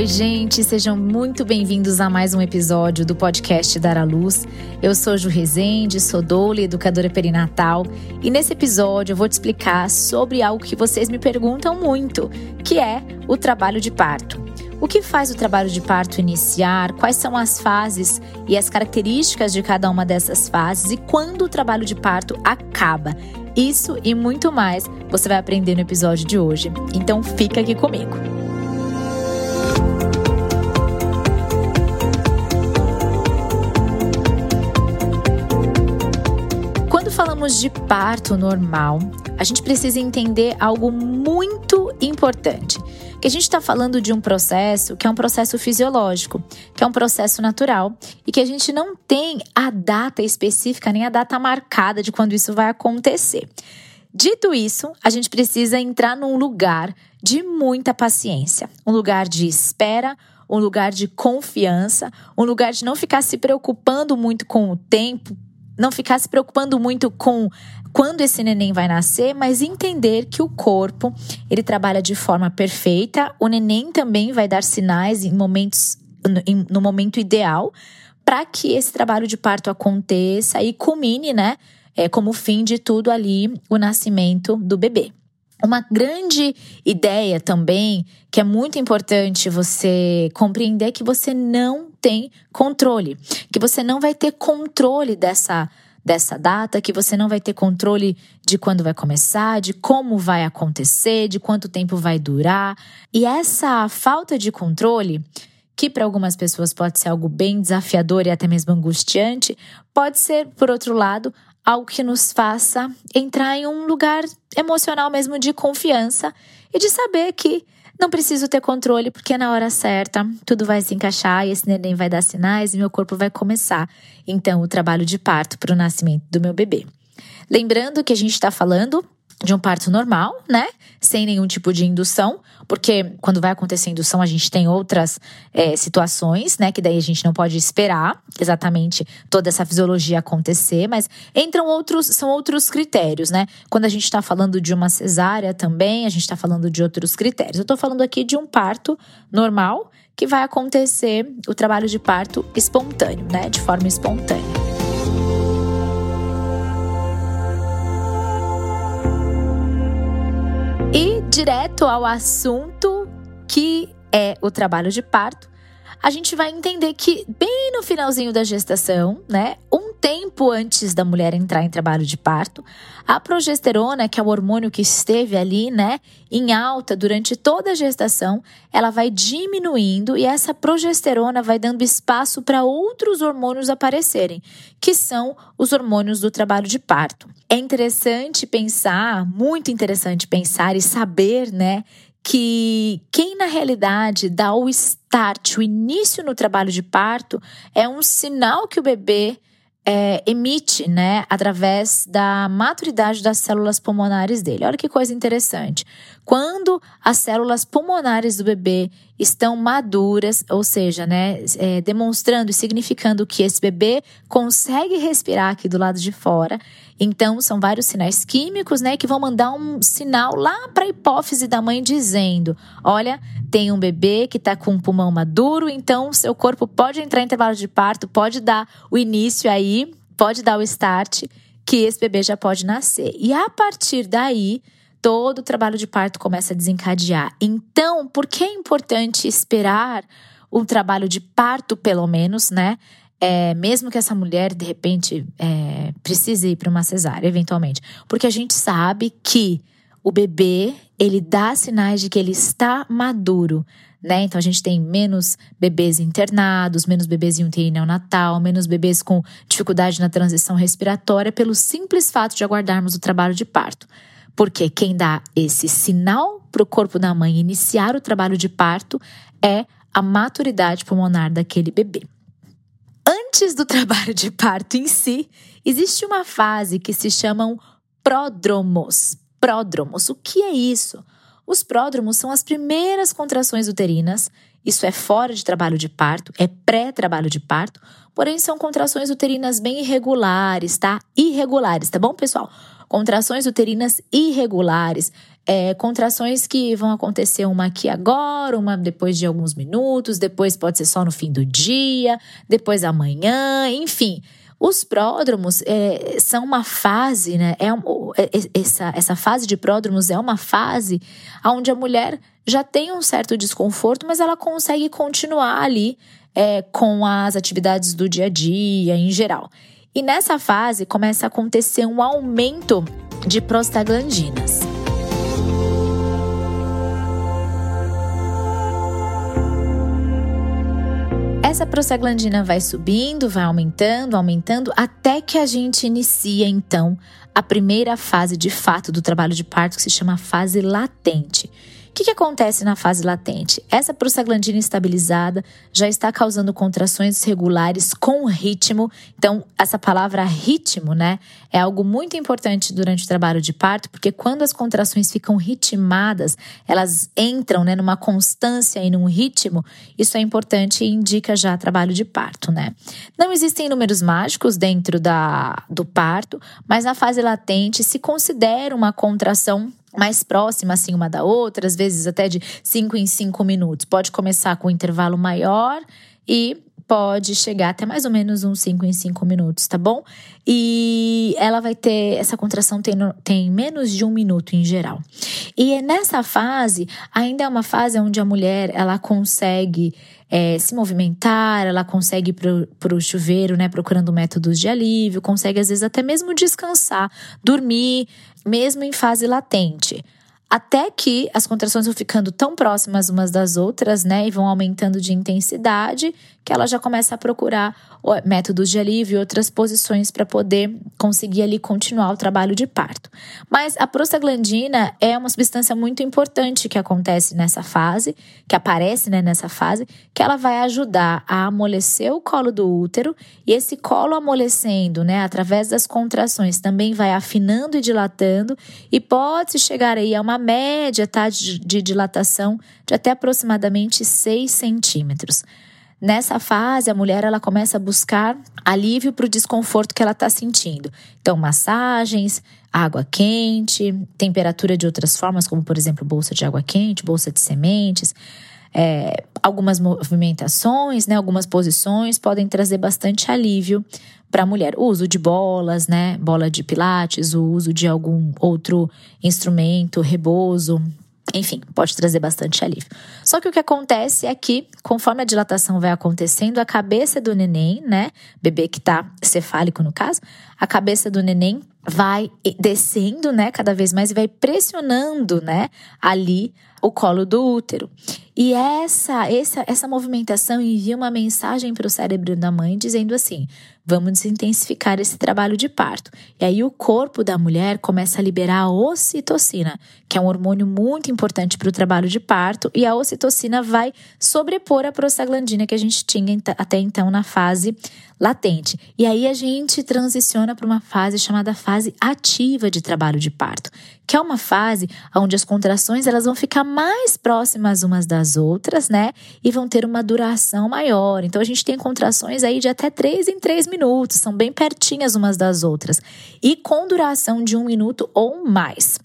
Oi, gente, sejam muito bem-vindos a mais um episódio do podcast Dar à Luz. Eu sou Ju Rezende, sou doula e educadora perinatal, e nesse episódio eu vou te explicar sobre algo que vocês me perguntam muito, que é o trabalho de parto. O que faz o trabalho de parto iniciar? Quais são as fases e as características de cada uma dessas fases e quando o trabalho de parto acaba? Isso e muito mais você vai aprender no episódio de hoje. Então fica aqui comigo. falamos de parto normal, a gente precisa entender algo muito importante. Que a gente está falando de um processo que é um processo fisiológico, que é um processo natural e que a gente não tem a data específica nem a data marcada de quando isso vai acontecer. Dito isso, a gente precisa entrar num lugar de muita paciência, um lugar de espera, um lugar de confiança, um lugar de não ficar se preocupando muito com o tempo, não ficar se preocupando muito com quando esse neném vai nascer, mas entender que o corpo, ele trabalha de forma perfeita, o neném também vai dar sinais em momentos no, momento ideal para que esse trabalho de parto aconteça e culmine, né, é, como fim de tudo ali, o nascimento do bebê. Uma grande ideia também, que é muito importante você compreender, que você não tem controle, que você não vai ter controle dessa dessa data, que você não vai ter controle de quando vai começar, de como vai acontecer, de quanto tempo vai durar. E essa falta de controle, que para algumas pessoas pode ser algo bem desafiador e até mesmo angustiante, pode ser, por outro lado, algo que nos faça entrar em um lugar emocional mesmo de confiança e de saber que não preciso ter controle porque na hora certa tudo vai se encaixar e esse neném vai dar sinais e meu corpo vai começar. Então, o trabalho de parto para o nascimento do meu bebê. Lembrando que a gente está falando de um parto normal, né? Sem nenhum tipo de indução, porque quando vai acontecer indução, a gente tem outras é, situações, né? Que daí a gente não pode esperar exatamente toda essa fisiologia acontecer, mas entram outros, são outros critérios, né? Quando a gente está falando de uma cesárea também, a gente está falando de outros critérios. Eu estou falando aqui de um parto normal que vai acontecer o trabalho de parto espontâneo, né? De forma espontânea. Direto ao assunto que é o trabalho de parto, a gente vai entender que bem no finalzinho da gestação, né, um tempo antes da mulher entrar em trabalho de parto, a progesterona, que é o hormônio que esteve ali, né, em alta durante toda a gestação, ela vai diminuindo e essa progesterona vai dando espaço para outros hormônios aparecerem, que são os hormônios do trabalho de parto. É interessante pensar, muito interessante pensar e saber, né, que quem na realidade dá o start, o início no trabalho de parto, é um sinal que o bebê é, emite, né, através da maturidade das células pulmonares dele. Olha que coisa interessante. Quando as células pulmonares do bebê estão maduras, ou seja, né, é, demonstrando e significando que esse bebê consegue respirar aqui do lado de fora, então são vários sinais químicos, né, que vão mandar um sinal lá para a hipófise da mãe dizendo: olha, tem um bebê que está com um pulmão maduro, então seu corpo pode entrar em intervalo de parto, pode dar o início aí, pode dar o start, que esse bebê já pode nascer. E a partir daí, todo o trabalho de parto começa a desencadear. Então, por que é importante esperar um trabalho de parto, pelo menos, né? É, mesmo que essa mulher, de repente, é, precise ir para uma cesárea, eventualmente. Porque a gente sabe que o bebê, ele dá sinais de que ele está maduro, né? Então a gente tem menos bebês internados, menos bebês em UTI neonatal, menos bebês com dificuldade na transição respiratória, pelo simples fato de aguardarmos o trabalho de parto. Porque quem dá esse sinal para o corpo da mãe iniciar o trabalho de parto é a maturidade pulmonar daquele bebê. Antes do trabalho de parto em si, existe uma fase que se chamam pródromos pródromos. O que é isso? Os pródromos são as primeiras contrações uterinas Isso é fora de trabalho de parto, é pré-trabalho de parto, porém são contrações uterinas bem irregulares, tá? Irregulares, tá bom, pessoal? Contrações uterinas irregulares, é, contrações que vão acontecer uma aqui agora, uma depois de alguns minutos, depois pode ser só no fim do dia, depois amanhã, enfim. Os pródromos é, são uma fase, né? É, é, essa, essa fase de pródromos é uma fase onde a mulher já tem um certo desconforto, mas ela consegue continuar ali é, com as atividades do dia a dia em geral. E nessa fase começa a acontecer um aumento de prostaglandinas. Essa prostaglandina vai subindo, vai aumentando, aumentando, até que a gente inicia então a primeira fase de fato do trabalho de parto, que se chama fase latente. Que, que acontece na fase latente? Essa prostaglandina estabilizada já está causando contrações regulares com ritmo. Então, essa palavra ritmo, né, é algo muito importante durante o trabalho de parto, porque quando as contrações ficam ritmadas, elas entram, né, numa constância e num ritmo, isso é importante e indica já trabalho de parto, né? Não existem números mágicos dentro da, do parto, mas na fase latente se considera uma contração mais próxima assim uma da outra, às vezes até de 5 em 5 minutos. Pode começar com um intervalo maior e pode chegar até mais ou menos uns 5 em 5 minutos, tá bom? E ela vai ter, essa contração tem, tem menos de um minuto em geral. E é nessa fase, ainda é uma fase onde a mulher, ela consegue é, se movimentar, ela consegue ir para o chuveiro, né, procurando métodos de alívio, consegue às vezes até mesmo descansar, dormir, mesmo em fase latente até que as contrações vão ficando tão próximas umas das outras, né, e vão aumentando de intensidade, que ela já começa a procurar métodos de alívio e outras posições para poder conseguir ali continuar o trabalho de parto. Mas a prostaglandina é uma substância muito importante que acontece nessa fase, que aparece né, nessa fase, que ela vai ajudar a amolecer o colo do útero e esse colo amolecendo, né, através das contrações, também vai afinando e dilatando e pode chegar aí a uma média tá, de dilatação de até aproximadamente 6 centímetros. Nessa fase, a mulher ela começa a buscar alívio para o desconforto que ela está sentindo. Então, massagens, água quente, temperatura de outras formas, como por exemplo bolsa de água quente, bolsa de sementes. É, algumas movimentações, né, algumas posições podem trazer bastante alívio para a mulher. O uso de bolas, né, bola de pilates, o uso de algum outro instrumento, rebozo, enfim, pode trazer bastante alívio. Só que o que acontece é que, conforme a dilatação vai acontecendo, a cabeça do neném, né, bebê que tá cefálico no caso, a cabeça do neném vai descendo, né, cada vez mais e vai pressionando, né, ali o colo do útero. E essa, essa, essa movimentação envia uma mensagem para o cérebro da mãe dizendo assim: vamos intensificar esse trabalho de parto. E aí o corpo da mulher começa a liberar a ocitocina, que é um hormônio muito importante para o trabalho de parto, e a ocitocina vai sobrepor a prostaglandina que a gente tinha até então na fase latente. E aí a gente transiciona para uma fase chamada fase ativa de trabalho de parto, que é uma fase onde as contrações elas vão ficar mais próximas umas das outras, né? E vão ter uma duração maior. Então a gente tem contrações aí de até 3 em 3 minutos, são bem pertinhas umas das outras. E com duração de um minuto ou mais.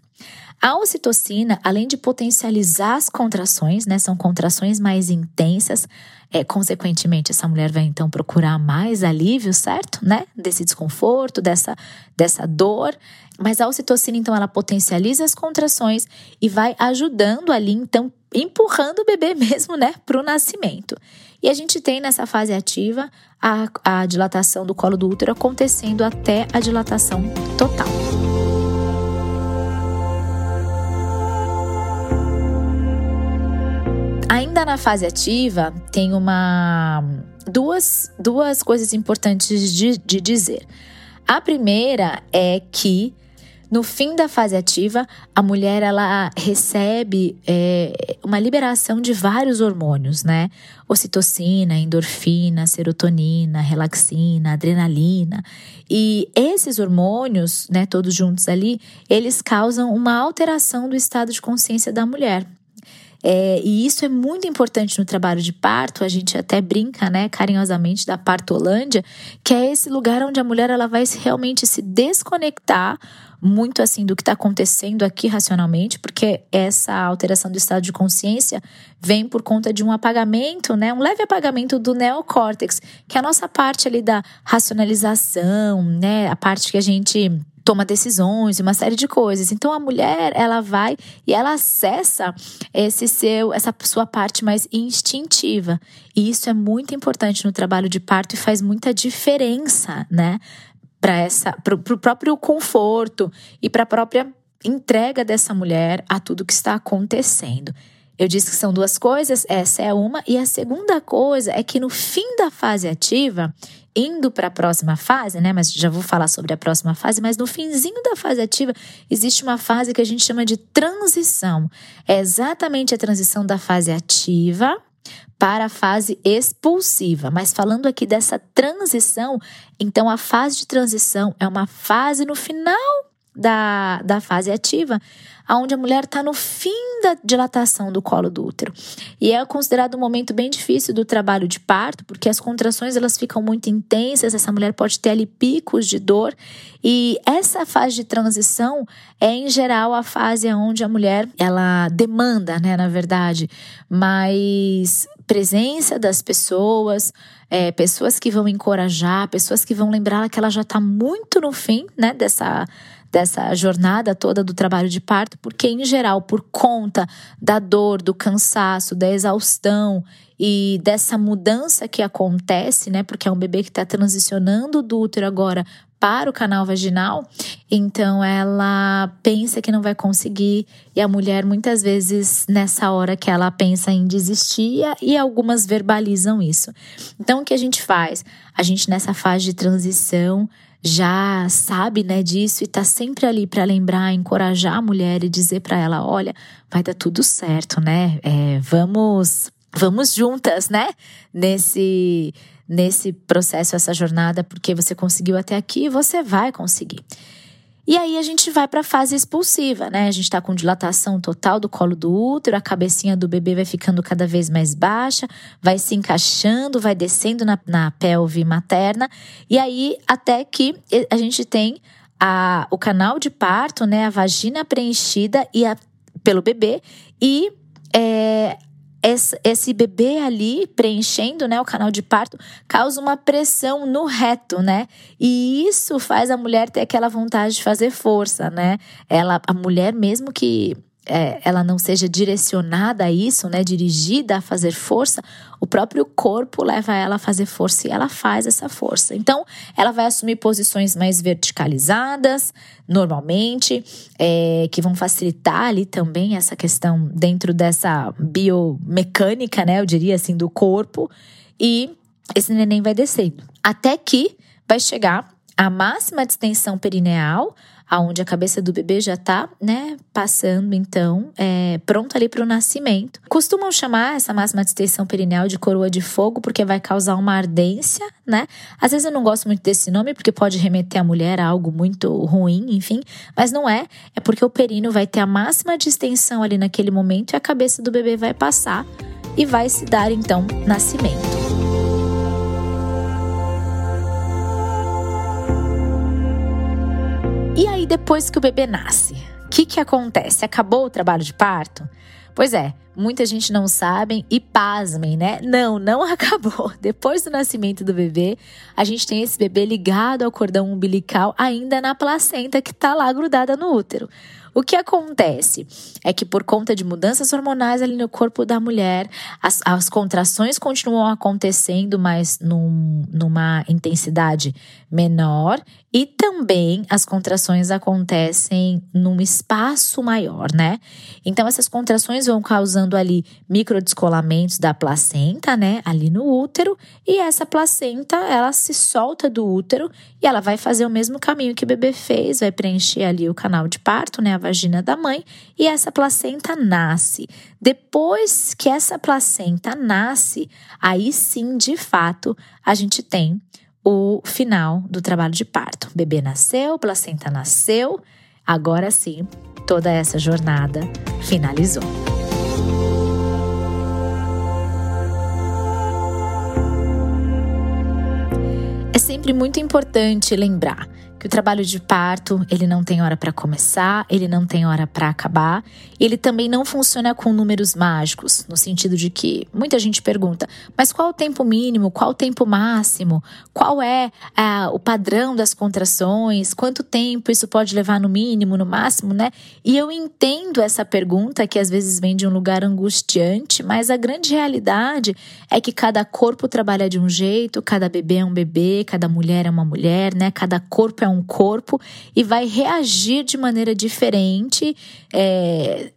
A ocitocina, além de potencializar as contrações, né, são contrações mais intensas, é, consequentemente, essa mulher vai então procurar mais alívio, certo? Né? Desse desconforto, dessa, dessa dor. Mas a ocitocina, então, ela potencializa as contrações e vai ajudando ali, então, empurrando o bebê mesmo, né, para o nascimento. E a gente tem nessa fase ativa a, a dilatação do colo do útero acontecendo até a dilatação total. Ainda na fase ativa, tem uma duas, duas coisas importantes de, de dizer. A primeira é que no fim da fase ativa, a mulher ela recebe é, uma liberação de vários hormônios, né? Ocitocina, endorfina, serotonina, relaxina, adrenalina. E esses hormônios, né, todos juntos ali, eles causam uma alteração do estado de consciência da mulher. É, e isso é muito importante no trabalho de parto. A gente até brinca, né, carinhosamente, da partolândia, que é esse lugar onde a mulher ela vai realmente se desconectar muito assim do que está acontecendo aqui racionalmente, porque essa alteração do estado de consciência vem por conta de um apagamento, né, um leve apagamento do neocórtex, que é a nossa parte ali da racionalização, né, a parte que a gente toma decisões, uma série de coisas. Então a mulher, ela vai e ela acessa esse seu, essa sua parte mais instintiva. E isso é muito importante no trabalho de parto e faz muita diferença, né? Para essa para o próprio conforto e para a própria entrega dessa mulher a tudo que está acontecendo. Eu disse que são duas coisas, essa é uma, e a segunda coisa é que no fim da fase ativa, indo para a próxima fase, né? Mas já vou falar sobre a próxima fase, mas no finzinho da fase ativa existe uma fase que a gente chama de transição. É exatamente a transição da fase ativa para a fase expulsiva. Mas falando aqui dessa transição, então a fase de transição é uma fase no final da, da fase ativa, onde a mulher está no fim da dilatação do colo do útero. E é considerado um momento bem difícil do trabalho de parto, porque as contrações elas ficam muito intensas, essa mulher pode ter ali picos de dor. E essa fase de transição é, em geral, a fase onde a mulher ela demanda, né, na verdade, mais presença das pessoas, é, pessoas que vão encorajar, pessoas que vão lembrar que ela já está muito no fim, né, dessa dessa jornada toda do trabalho de parto, porque em geral, por conta da dor, do cansaço, da exaustão e dessa mudança que acontece, né? Porque é um bebê que está transicionando do útero agora para o canal vaginal, então ela pensa que não vai conseguir e a mulher muitas vezes nessa hora que ela pensa em desistir e algumas verbalizam isso. Então o que a gente faz? A gente nessa fase de transição já sabe, né, disso e tá sempre ali para lembrar, encorajar a mulher e dizer para ela, olha, vai dar tudo certo, né? É, vamos, vamos juntas, né? Nesse nesse processo, essa jornada, porque você conseguiu até aqui e você vai conseguir. E aí a gente vai para a fase expulsiva, né? A gente está com dilatação total do colo do útero, a cabecinha do bebê vai ficando cada vez mais baixa, vai se encaixando, vai descendo na, na pelve materna, e aí até que a gente tem a, o canal de parto, né? A vagina preenchida e a, pelo bebê e é, esse bebê ali preenchendo, né, o canal de parto, causa uma pressão no reto, né? E isso faz a mulher ter aquela vontade de fazer força, né? Ela, a mulher mesmo que é, ela não seja direcionada a isso, né, dirigida a fazer força, o próprio corpo leva ela a fazer força e ela faz essa força. Então, ela vai assumir posições mais verticalizadas, normalmente, é, que vão facilitar ali também essa questão dentro dessa biomecânica, né, eu diria assim, do corpo, e esse neném vai descendo. Até que vai chegar a máxima distensão perineal, aonde a cabeça do bebê já tá, né, passando, então, é, pronto ali para o nascimento. Costumam chamar essa máxima distensão perineal de coroa de fogo, porque vai causar uma ardência, né? Às vezes eu não gosto muito desse nome, porque pode remeter a mulher a algo muito ruim, enfim, mas não é. É porque o períneo vai ter a máxima distensão ali naquele momento e a cabeça do bebê vai passar e vai se dar, então, nascimento. Depois que o bebê nasce, o que, que acontece? Acabou o trabalho de parto? Pois é, muita gente não sabe e pasmem, né? Não, não acabou. Depois do nascimento do bebê, a gente tem esse bebê ligado ao cordão umbilical ainda na placenta que tá lá grudada no útero. O que acontece é que, por conta de mudanças hormonais ali no corpo da mulher, as, as contrações continuam acontecendo, mas num, numa intensidade menor, e também as contrações acontecem num espaço maior, né? Então, essas contrações vão causando ali microdescolamentos da placenta, né? Ali no útero, e essa placenta, ela se solta do útero e ela vai fazer o mesmo caminho que o bebê fez, vai preencher ali o canal de parto, né? vagina da mãe e essa placenta nasce. Depois que essa placenta nasce, aí sim, de fato, a gente tem o final do trabalho de parto. O bebê nasceu, placenta nasceu, agora sim, toda essa jornada finalizou. É sempre muito importante lembrar que o trabalho de parto, ele não tem hora para começar, ele não tem hora para acabar, ele também não funciona com números mágicos, no sentido de que muita gente pergunta: "Mas qual o tempo mínimo? Qual o tempo máximo? Qual é ah, o padrão das contrações? Quanto tempo isso pode levar no mínimo, no máximo, né?" E eu entendo essa pergunta que às vezes vem de um lugar angustiante, mas a grande realidade é que cada corpo trabalha de um jeito, cada bebê é um bebê, cada mulher é uma mulher, né? Cada corpo é um corpo e vai reagir de maneira diferente. É,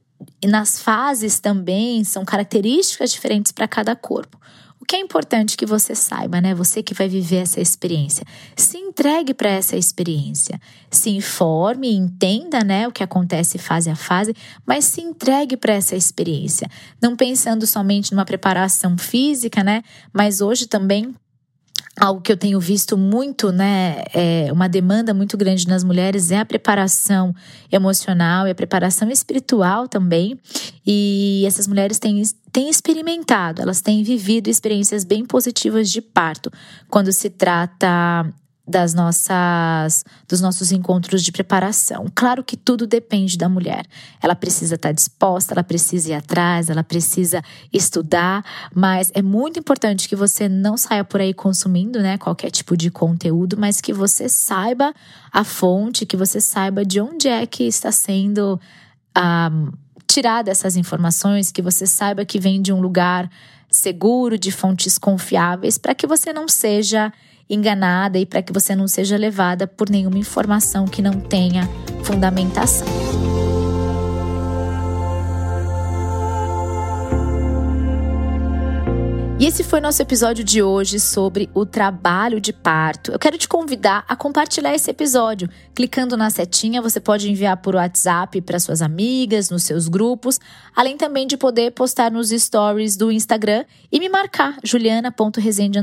nas fases também são características diferentes para cada corpo. O que é importante que você saiba, né? Você que vai viver essa experiência, se entregue para essa experiência, se informe, entenda, né, o que acontece fase a fase, mas se entregue para essa experiência, não pensando somente numa preparação física, né? Mas hoje também algo que eu tenho visto muito, né, é uma demanda muito grande nas mulheres é a preparação emocional e a preparação espiritual também. E essas mulheres têm, têm experimentado, elas têm vivido experiências bem positivas de parto quando se trata das nossas dos nossos encontros de preparação. Claro que tudo depende da mulher. Ela precisa estar disposta, ela precisa ir atrás, ela precisa estudar, mas é muito importante que você não saia por aí consumindo, né, qualquer tipo de conteúdo, mas que você saiba a fonte, que você saiba de onde é que está sendo ah, tirada essas informações, que você saiba que vem de um lugar seguro, de fontes confiáveis, para que você não seja enganada e para que você não seja levada por nenhuma informação que não tenha fundamentação. E esse foi nosso episódio de hoje sobre o trabalho de parto. Eu quero te convidar a compartilhar esse episódio. Clicando na setinha, você pode enviar por WhatsApp para suas amigas, nos seus grupos, além também de poder postar nos stories do Instagram e me marcar, juliana.resende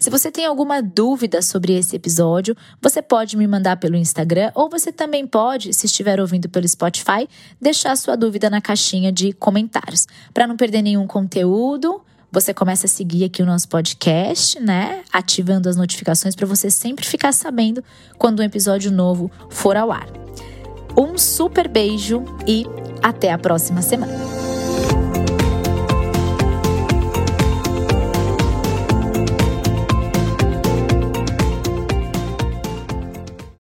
Se você tem alguma dúvida sobre esse episódio, você pode me mandar pelo Instagram ou você também pode, se estiver ouvindo pelo Spotify, deixar sua dúvida na caixinha de comentários. Para não perder nenhum conteúdo, você começa a seguir aqui o nosso podcast, né? Ativando as notificações para você sempre ficar sabendo quando um episódio novo for ao ar. Um super beijo e até a próxima semana.